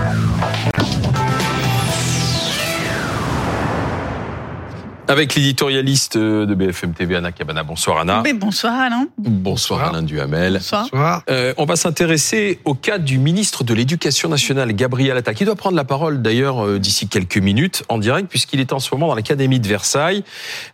Yeah. Avec l'éditorialiste de BFM TV, Anna Cabana. Bonsoir Anna. bonsoir Alain. Bonsoir, Alain Duhamel. Bonsoir. Euh, on va s'intéresser au cas du ministre de l'Éducation nationale, Gabriel Attal, qui doit prendre la parole d'ailleurs euh, d'ici quelques minutes en direct, puisqu'il est en ce moment dans l'Académie de Versailles.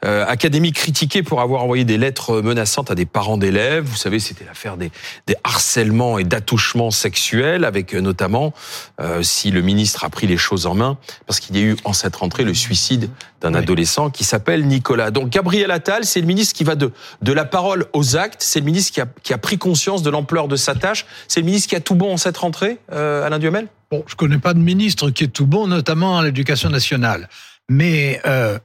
Euh, académie critiquée pour avoir envoyé des lettres menaçantes à des parents d'élèves. Vous savez, c'était l'affaire des, des harcèlements et d'attouchements sexuels, avec euh, notamment, euh, si le ministre a pris les choses en main, parce qu'il y a eu en cette rentrée le suicide d'un Oui. adolescent qui s'appelle Nicolas. Donc Gabriel Attal, c'est le ministre qui va de, de la parole aux actes, c'est le ministre qui a, qui a pris conscience de l'ampleur de sa tâche, c'est le ministre qui a tout bon en cette rentrée, euh, Alain Duhamel? Bon, je connais pas de ministre qui est tout bon, notamment à l'éducation nationale. Mais euh,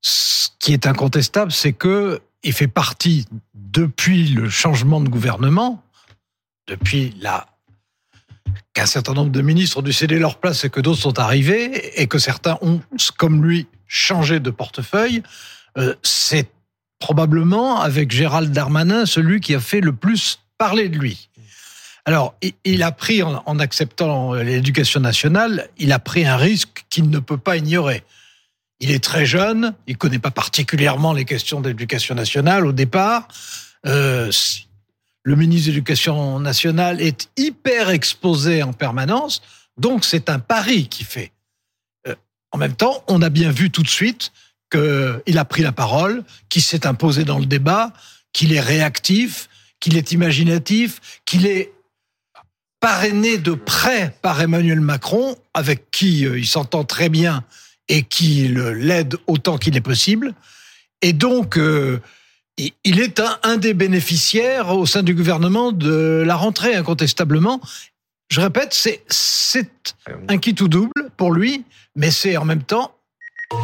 ce qui est incontestable, c'est que il fait partie depuis le changement de gouvernement, depuis la qu'un certain nombre de ministres ont dû céder leur place et que d'autres sont arrivés et que certains ont, comme lui, changé de portefeuille. euh, c'est probablement avec Gérald Darmanin celui qui a fait le plus parler de lui. Alors, il- a pris, en, acceptant l'éducation nationale, il a pris un risque qu'il ne peut pas ignorer. Il est très jeune, il connaît pas particulièrement les questions d'éducation nationale au départ. Euh, le ministre de l'Éducation nationale est hyper exposé en permanence, donc c'est un pari qu'il fait. Euh, en même temps, on a bien vu tout de suite qu'il a pris la parole, qu'il s'est imposé dans le débat, qu'il est réactif, qu'il est imaginatif, qu'il est parrainé de près par Emmanuel Macron, avec qui euh, il s'entend très bien et qui l'aide autant qu'il est possible. Et donc, euh, il- est un, un des bénéficiaires au sein du gouvernement de la rentrée, incontestablement. Je répète, c'est un qui tout double pour lui, mais c'est en même temps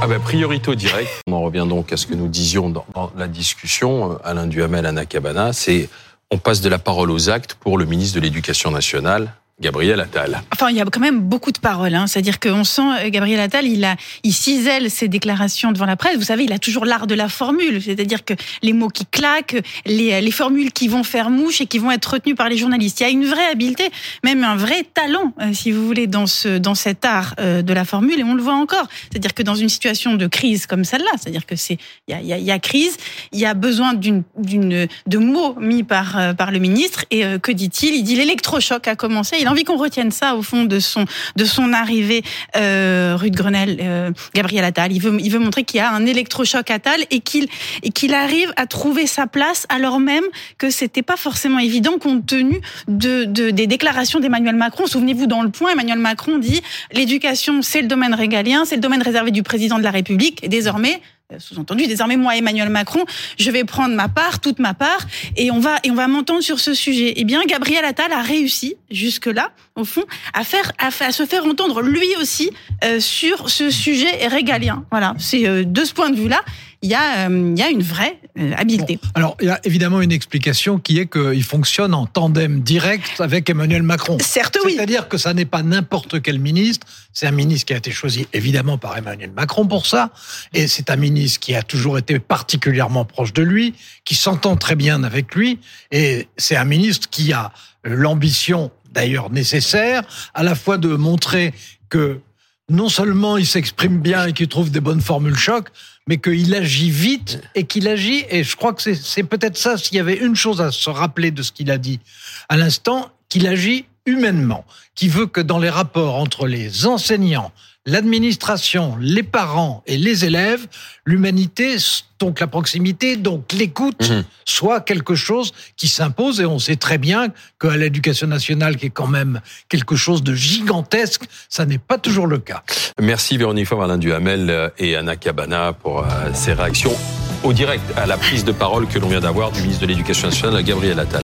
Ah ben, priorité au direct. On en revient donc à ce que nous disions dans, dans la discussion, euh, Alain Duhamel, Anna Cabana, c'est on passe de la parole aux actes pour le ministre de l'Éducation nationale, Gabriel Attal. Enfin, il y a quand même beaucoup de paroles. Hein. C'est-à-dire qu'on sent euh, Gabriel Attal, il a, il cisèle ses déclarations devant la presse. Vous savez, il a toujours l'art de la formule. C'est-à-dire que les mots qui claquent, les, les formules qui vont faire mouche et qui vont être retenues par les journalistes. Il y a une vraie habileté, même un vrai talent, euh, si vous voulez, dans ce, dans cet art euh, de la formule. Et on le voit encore. C'est-à-dire que dans une situation de crise comme celle-là, c'est-à-dire que c'est, il y y, y a crise, il y a besoin d'une, d'une, de mots mis par, euh, par le ministre. Et euh, que dit-il? Il dit l'électrochoc a commencé. Il a envie qu'on retienne ça au fond de son de son arrivée euh, rue de Grenelle, euh, Gabriel Attal. Il veut il veut montrer qu'il y a un électrochoc Attal et qu'il et qu'il arrive à trouver sa place alors même que c'était pas forcément évident compte tenu de, de des déclarations d'Emmanuel Macron. Souvenez-vous dans le point, Emmanuel Macron dit l'éducation c'est le domaine régalien, c'est le domaine réservé du président de la République et désormais sous-entendu, désormais, moi, Emmanuel Macron, je vais prendre ma part, toute ma part, et on va, et on va m'entendre sur ce sujet. Eh bien, Gabriel Attal a réussi, jusque-là, au fond, à faire, à, fa- à se faire entendre lui aussi euh, sur ce sujet régalien. Voilà. C'est euh, de ce point de vue-là, il y a, euh, il y a une vraie euh, habileté. Alors, il y a évidemment une explication qui est qu'il fonctionne en tandem direct avec Emmanuel Macron. Certes, oui. C'est-à-dire que ça n'est pas n'importe quel ministre, c'est un ministre qui a été choisi évidemment par Emmanuel Macron pour ça, et c'est un ministre qui a toujours été particulièrement proche de lui, qui s'entend très bien avec lui, et c'est un ministre qui a l'ambition, d'ailleurs nécessaire, à la fois de montrer que non seulement il s'exprime bien et qu'il trouve des bonnes formules choc, mais qu'il agit vite et qu'il agit, et je crois que c'est- peut-être ça, s'il y avait une chose à se rappeler de ce qu'il a dit à l'instant, qu'il agit humainement, qui veut que dans les rapports entre les enseignants, l'administration, les parents et les élèves, l'humanité, donc la proximité, donc l'écoute, Mhm. soit quelque chose qui s'impose. Et on sait très bien qu'à l'éducation nationale, qui est quand même quelque chose de gigantesque, ça n'est pas toujours le cas. Merci Véronique Faure, Alain Duhamel euh, et Anna Cabana pour euh, ces réactions au direct à la prise de parole que l'on vient d'avoir du ministre de l'Éducation nationale, Gabriel Attal.